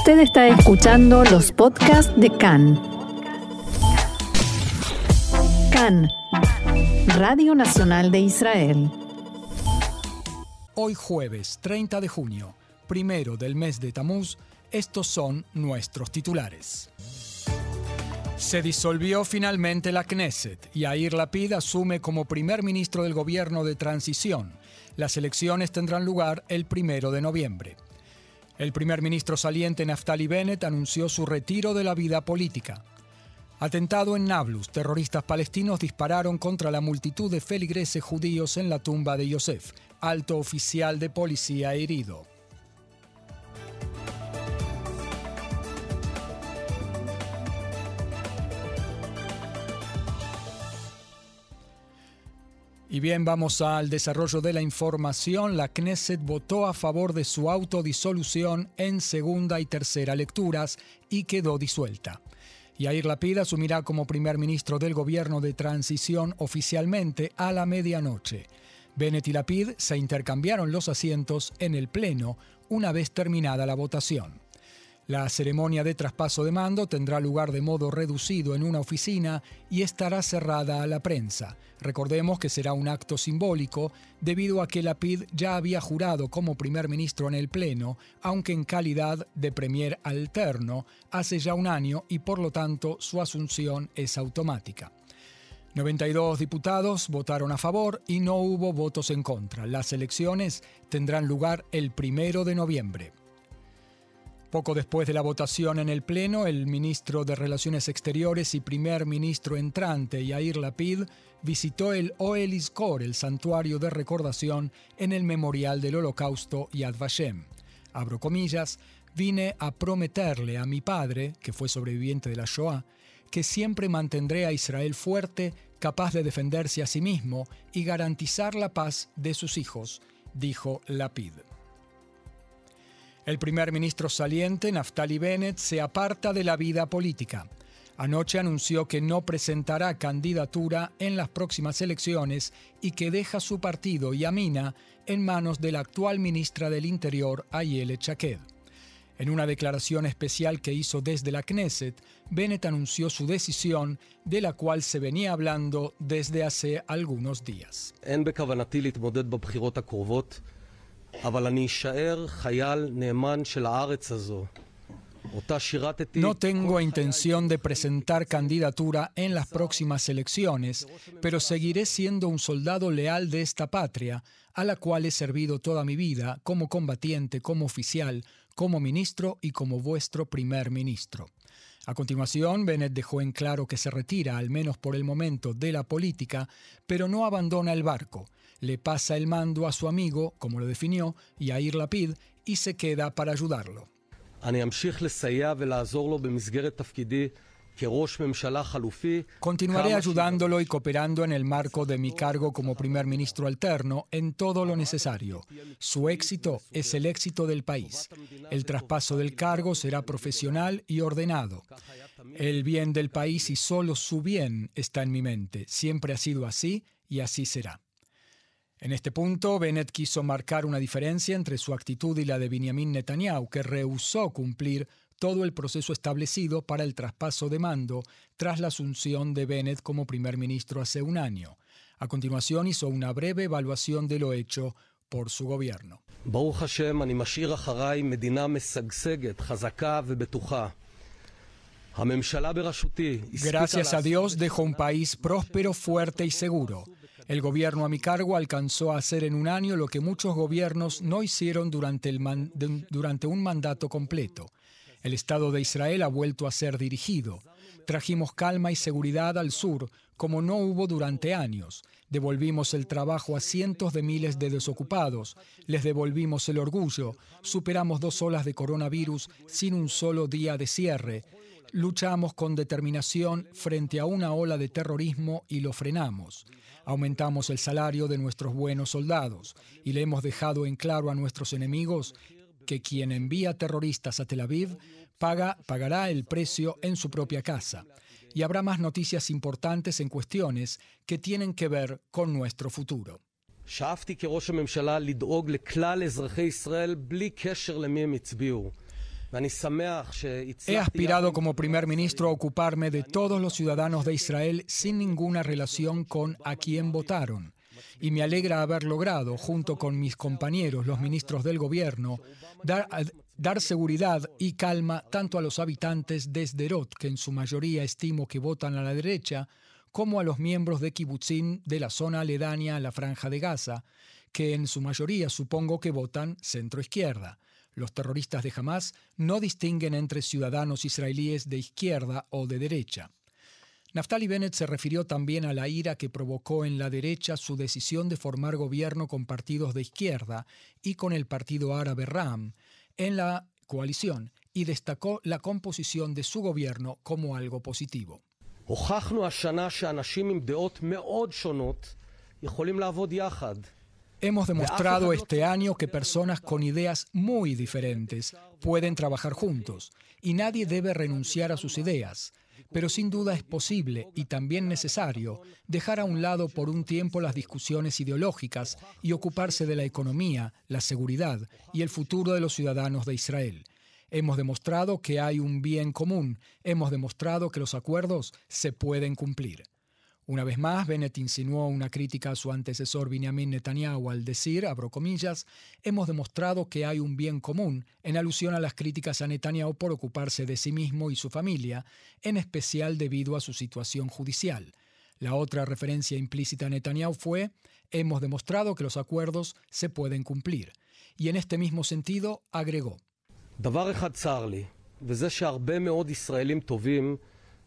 Usted está escuchando los podcasts de CAN. CAN, Radio Nacional de Israel. Hoy jueves 30 de junio, primero del mes de Tamuz, estos son nuestros titulares. Se disolvió finalmente la Knesset y Air Lapid asume como primer ministro del gobierno de transición. Las elecciones tendrán lugar el primero de noviembre. El primer ministro saliente Naftali Bennett anunció su retiro de la vida política. Atentado en Nablus, terroristas palestinos dispararon contra la multitud de feligreses judíos en la tumba de Yosef, alto oficial de policía herido. Y bien, vamos al desarrollo de la información. La Knesset votó a favor de su autodisolución en segunda y tercera lecturas y quedó disuelta. Yair Lapid asumirá como primer ministro del gobierno de transición oficialmente a la medianoche. Bennett y Lapid se intercambiaron los asientos en el Pleno una vez terminada la votación. La ceremonia de traspaso de mando tendrá lugar de modo reducido en una oficina y estará cerrada a la prensa. Recordemos que será un acto simbólico debido a que Lapid ya había jurado como primer ministro en el Pleno, aunque en calidad de premier alterno, hace ya un año y por lo tanto su asunción es automática. 92 diputados votaron a favor y no hubo votos en contra. Las elecciones tendrán lugar el primero de noviembre. Poco después de la votación en el Pleno, el ministro de Relaciones Exteriores y primer ministro entrante, Yair Lapid, visitó el Oel Izkor, el santuario de recordación en el Memorial del Holocausto Yad Vashem. Abro comillas, vine a prometerle a mi padre, que fue sobreviviente de la Shoah, que siempre mantendré a Israel fuerte, capaz de defenderse a sí mismo y garantizar la paz de sus hijos, dijo Lapid. El primer ministro saliente, Naftali Bennett, se aparta de la vida política. Anoche anunció que no presentará candidatura en las próximas elecciones y que deja su partido Yamina en manos de la actual ministra del Interior, Ayele Chaked. En una declaración especial que hizo desde la Knesset, Bennett anunció su decisión, de la cual se venía hablando desde hace algunos días. No tengo intención de presentar candidatura en las próximas elecciones, pero seguiré siendo un soldado leal de esta patria, a la cual he servido toda mi vida como combatiente, como oficial, como ministro y como vuestro primer ministro. A continuación, Bennett dejó en claro que se retira, al menos por el momento, de la política, pero no abandona el barco. Le pasa el mando a su amigo, como lo definió, Yair Lapid, y se queda para ayudarlo. Continuaré ayudándolo y cooperando en el marco de mi cargo como primer ministro alterno en todo lo necesario. Su éxito es el éxito del país. El traspaso del cargo será profesional y ordenado. El bien del país y solo su bien está en mi mente. Siempre ha sido así y así será. En este punto, Bennett quiso marcar una diferencia entre su actitud y la de Benjamin Netanyahu, que rehusó cumplir todo el proceso establecido para el traspaso de mando tras la asunción de Bennett como primer ministro hace un año. A continuación hizo una breve evaluación de lo hecho por su gobierno. Gracias a Dios dejo un país próspero, fuerte y seguro. El gobierno a mi cargo alcanzó a hacer en un año lo que muchos gobiernos no hicieron durante, el durante un mandato completo. El Estado de Israel ha vuelto a ser dirigido. Trajimos calma y seguridad al sur, como no hubo durante años. Devolvimos el trabajo a cientos de miles de desocupados. Les devolvimos el orgullo. Superamos dos olas de coronavirus sin un solo día de cierre. Luchamos con determinación frente a una ola de terrorismo y lo frenamos. Aumentamos el salario de nuestros buenos soldados y le hemos dejado en claro a nuestros enemigos que quien envía terroristas a Tel Aviv paga, pagará el precio en su propia casa. Y habrá más noticias importantes en cuestiones que tienen que ver con nuestro futuro. He aspirado como primer ministro a ocuparme de todos los ciudadanos de Israel sin ninguna relación con a quién votaron. Y me alegra haber logrado, junto con mis compañeros, los ministros del gobierno, dar, dar seguridad y calma tanto a los habitantes de Sderot, que en su mayoría estimo que votan a la derecha, como a los miembros de Kibbutzim de la zona aledaña a la Franja de Gaza, que en su mayoría supongo que votan centro-izquierda. Los terroristas de Hamas no distinguen entre ciudadanos israelíes de izquierda o de derecha. Naftali Bennett se refirió también a la ira que provocó en la derecha su decisión de formar gobierno con partidos de izquierda y con el partido árabe RAM en la coalición y destacó la composición de su gobierno como algo positivo. Hemos demostrado este año que personas con ideas muy diferentes pueden trabajar juntos y nadie debe renunciar a sus ideas. Pero sin duda es posible y también necesario dejar a un lado por un tiempo las discusiones ideológicas y ocuparse de la economía, la seguridad y el futuro de los ciudadanos de Israel. Hemos demostrado que hay un bien común, hemos demostrado que los acuerdos se pueden cumplir. Una vez más, Bennett insinuó una crítica a su antecesor Benjamin Netanyahu al decir, abro comillas, hemos demostrado que hay un bien común, en alusión a las críticas a Netanyahu por ocuparse de sí mismo y su familia, en especial debido a su situación judicial. La otra referencia implícita a Netanyahu fue, hemos demostrado que los acuerdos se pueden cumplir. Y en este mismo sentido, agregó, דבר אחד צר לי, וזה שהרבה מאוד ישראלים טובים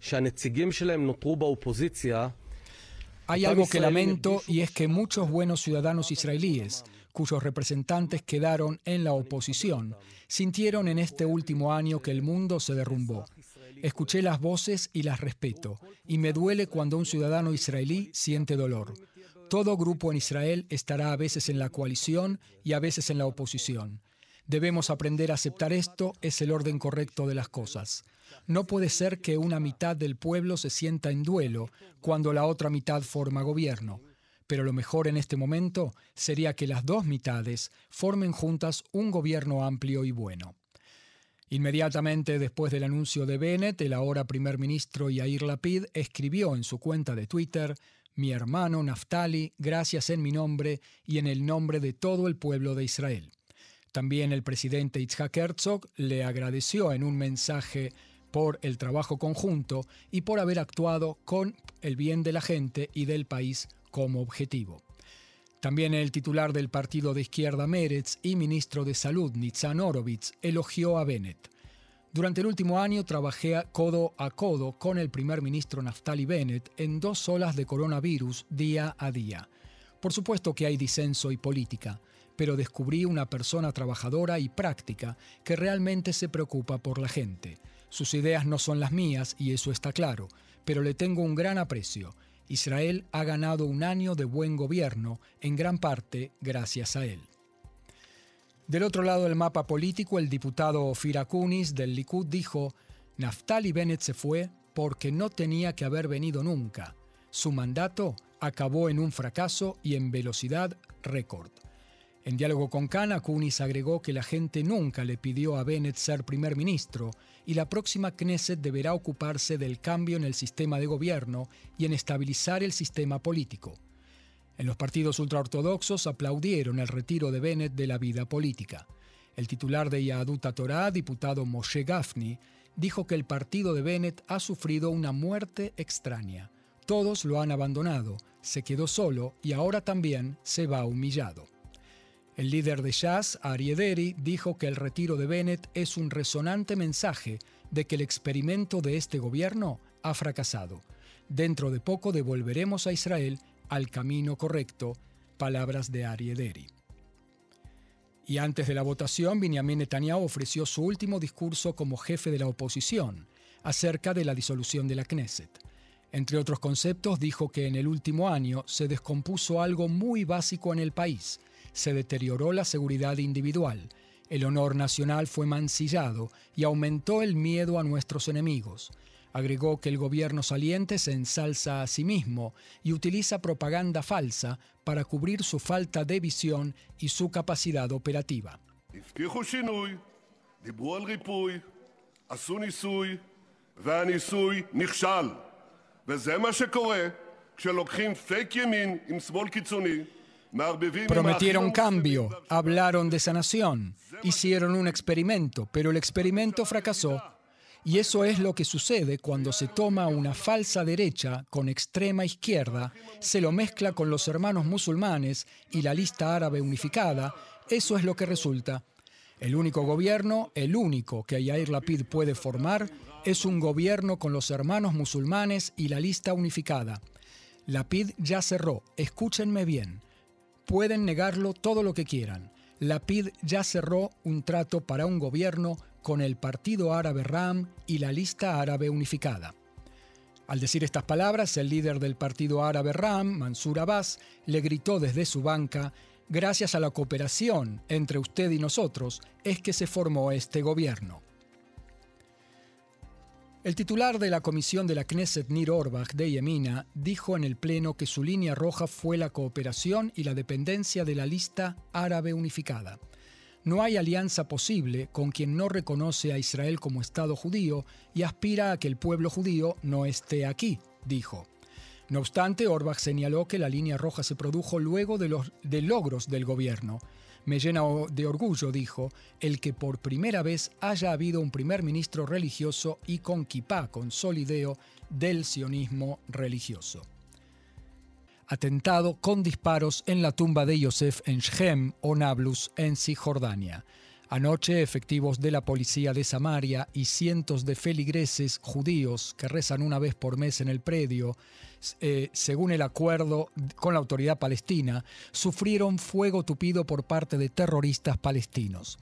שהנציגים שלהם נותרו באופוזיציה hay algo que lamento y es que muchos buenos ciudadanos israelíes, cuyos representantes quedaron en la oposición, sintieron en este último año que el mundo se derrumbó. Escuché las voces y las respeto, y me duele cuando un ciudadano israelí siente dolor. Todo grupo en Israel estará a veces en la coalición y a veces en la oposición. Debemos aprender a aceptar esto, es el orden correcto de las cosas. No puede ser que una mitad del pueblo se sienta en duelo cuando la otra mitad forma gobierno. Pero lo mejor en este momento sería que las dos mitades formen juntas un gobierno amplio y bueno. Inmediatamente después del anuncio de Bennett, el ahora primer ministro Yair Lapid escribió en su cuenta de Twitter, Mi hermano Naftali, gracias en mi nombre y en el nombre de todo el pueblo de Israel. También el presidente Itzhak Herzog le agradeció en un mensaje por el trabajo conjunto y por haber actuado con el bien de la gente y del país como objetivo. También el titular del partido de izquierda Meretz y ministro de Salud Nitzan Orovitz elogió a Bennett. Durante el último año trabajé codo a codo con el primer ministro Naftali Bennett en dos olas de coronavirus día a día. Por supuesto que hay disenso y política, pero descubrí una persona trabajadora y práctica que realmente se preocupa por la gente. Sus ideas no son las mías y eso está claro, pero le tengo un gran aprecio. Israel ha ganado un año de buen gobierno, en gran parte gracias a él. Del otro lado del mapa político, el diputado Ofir Akunis del Likud dijo, Naftali Bennett se fue porque no tenía que haber venido nunca. Su mandato acabó en un fracaso y en velocidad récord. En diálogo con Khan, Kunis agregó que la gente nunca le pidió a Bennett ser primer ministro y la próxima Knesset deberá ocuparse del cambio en el sistema de gobierno y en estabilizar el sistema político. En los partidos ultraortodoxos aplaudieron el retiro de Bennett de la vida política. El titular de Yahadut Torah, diputado Moshe Gafni, dijo que el partido de Bennett ha sufrido una muerte extraña. Todos lo han abandonado, se quedó solo y ahora también se va humillado. El líder de Jazz, Ari dijo que el retiro de Bennett es un resonante mensaje de que el experimento de este gobierno ha fracasado. Dentro de poco devolveremos a Israel al camino correcto. Palabras de Ari Y antes de la votación, Benjamin Netanyahu ofreció su último discurso como jefe de la oposición acerca de la disolución de la Knesset. Entre otros conceptos, dijo que en el último año se descompuso algo muy básico en el país, se deterioró la seguridad individual, el honor nacional fue mancillado y aumentó el miedo a nuestros enemigos. Agregó que el gobierno saliente se ensalza a sí mismo y utiliza propaganda falsa para cubrir su falta de visión y su capacidad operativa. Prometieron cambio, hablaron de sanación, hicieron un experimento, pero el experimento fracasó. Y eso es lo que sucede cuando se toma una falsa derecha con extrema izquierda, se lo mezcla con los hermanos musulmanes y la lista árabe unificada, eso es lo que resulta. El único gobierno, el único que Yair Lapid puede formar, es un gobierno con los hermanos musulmanes y la lista unificada. Lapid ya cerró, escúchenme bien. Pueden negarlo todo lo que quieran. Lapid ya cerró un trato para un gobierno con el Partido Árabe RAM y la lista árabe unificada. Al decir estas palabras, el líder del Partido Árabe RAM, Mansur Abbas, le gritó desde su banca, gracias a la cooperación entre usted y nosotros es que se formó este gobierno. El titular de la comisión de la Knesset, Nir Orbach, de Yemina, dijo en el Pleno que su línea roja fue la cooperación y la dependencia de la lista árabe unificada. No hay alianza posible con quien no reconoce a Israel como Estado judío y aspira a que el pueblo judío no esté aquí, dijo. No obstante, Orbach señaló que la línea roja se produjo luego de los logros del gobierno. Me llena de orgullo, dijo, el que por primera vez haya habido un primer ministro religioso y con kipá, con solideo del sionismo religioso. Atentado con disparos en la tumba de Yosef en Shem o Nablus, en Cisjordania. Anoche, efectivos de la policía de Samaria y cientos de feligreses judíos que rezan una vez por mes en el predio, eh, según el acuerdo con la autoridad palestina, sufrieron fuego tupido por parte de terroristas palestinos.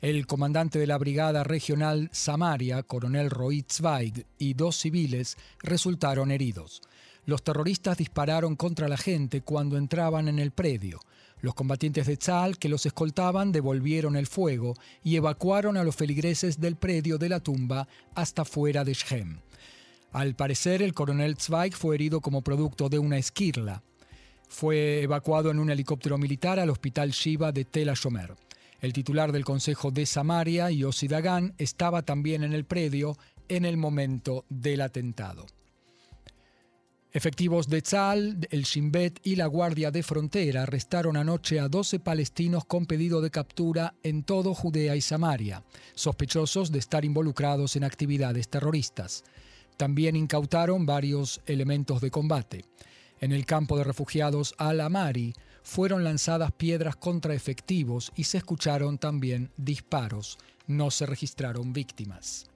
El comandante de la Brigada Regional Samaria, coronel Roy Zweig, y dos civiles resultaron heridos. Los terroristas dispararon contra la gente cuando entraban en el predio. Los combatientes de Tzal que los escoltaban devolvieron el fuego y evacuaron a los feligreses del predio de la tumba hasta fuera de Shem. Al parecer, el coronel Zweig fue herido como producto de una esquirla. Fue evacuado en un helicóptero militar al hospital Shiva de Tel Ashomer. El titular del Consejo de Samaria, Yossi Dagan, estaba también en el predio en el momento del atentado. Efectivos de Tzal, el Shin Bet y la Guardia de Frontera arrestaron anoche a 12 palestinos con pedido de captura en todo Judea y Samaria, sospechosos de estar involucrados en actividades terroristas. También incautaron varios elementos de combate. En el campo de refugiados Al-Amari fueron lanzadas piedras contra efectivos y se escucharon también disparos. No se registraron víctimas.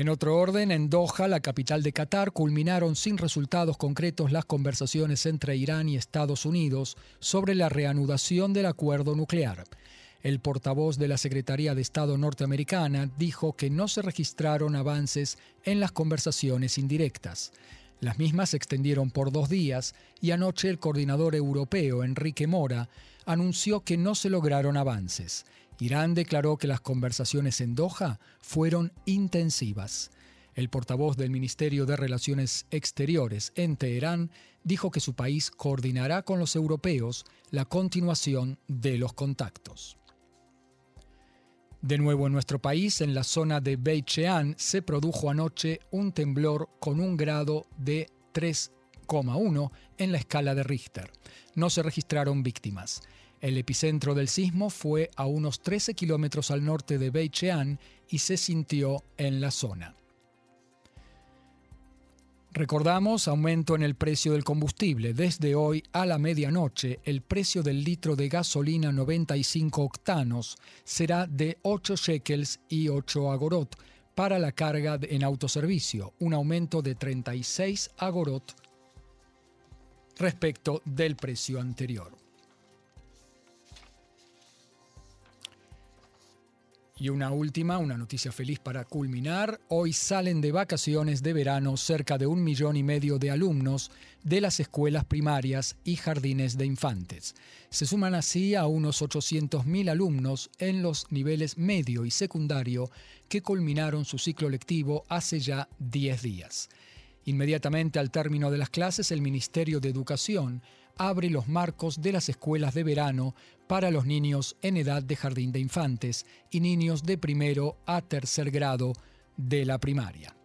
En otro orden, en Doha, la capital de Qatar, culminaron sin resultados concretos las conversaciones entre Irán y Estados Unidos sobre la reanudación del acuerdo nuclear. El portavoz de la Secretaría de Estado norteamericana dijo que no se registraron avances en las conversaciones indirectas. Las mismas se extendieron por dos días y anoche el coordinador europeo, Enrique Mora, anunció que no se lograron avances. Irán declaró que las conversaciones en Doha fueron intensivas. El portavoz del Ministerio de Relaciones Exteriores en Teherán dijo que su país coordinará con los europeos la continuación de los contactos. De nuevo en nuestro país, en la zona de Beit Shean, se produjo anoche un temblor con un grado de 3,1 en la escala de Richter. No se registraron víctimas. El epicentro del sismo fue a unos 13 kilómetros al norte de Beit Shean y se sintió en la zona. Recordamos aumento en el precio del combustible. Desde hoy a la medianoche, el precio del litro de gasolina 95 octanos será de 8 shekels y 8 agorot para la carga en autoservicio, un aumento de 36 agorot respecto del precio anterior. Y una última, una noticia feliz para culminar. Hoy salen de vacaciones de verano cerca de un millón y medio de alumnos de las escuelas primarias y jardines de infantes. Se suman así a unos 800.000 alumnos en los niveles medio y secundario que culminaron su ciclo lectivo hace ya 10 días. Inmediatamente al término de las clases, el Ministerio de Educación abre los marcos de las escuelas de verano para los niños en edad de jardín de infantes y niños de primero a tercer grado de la primaria.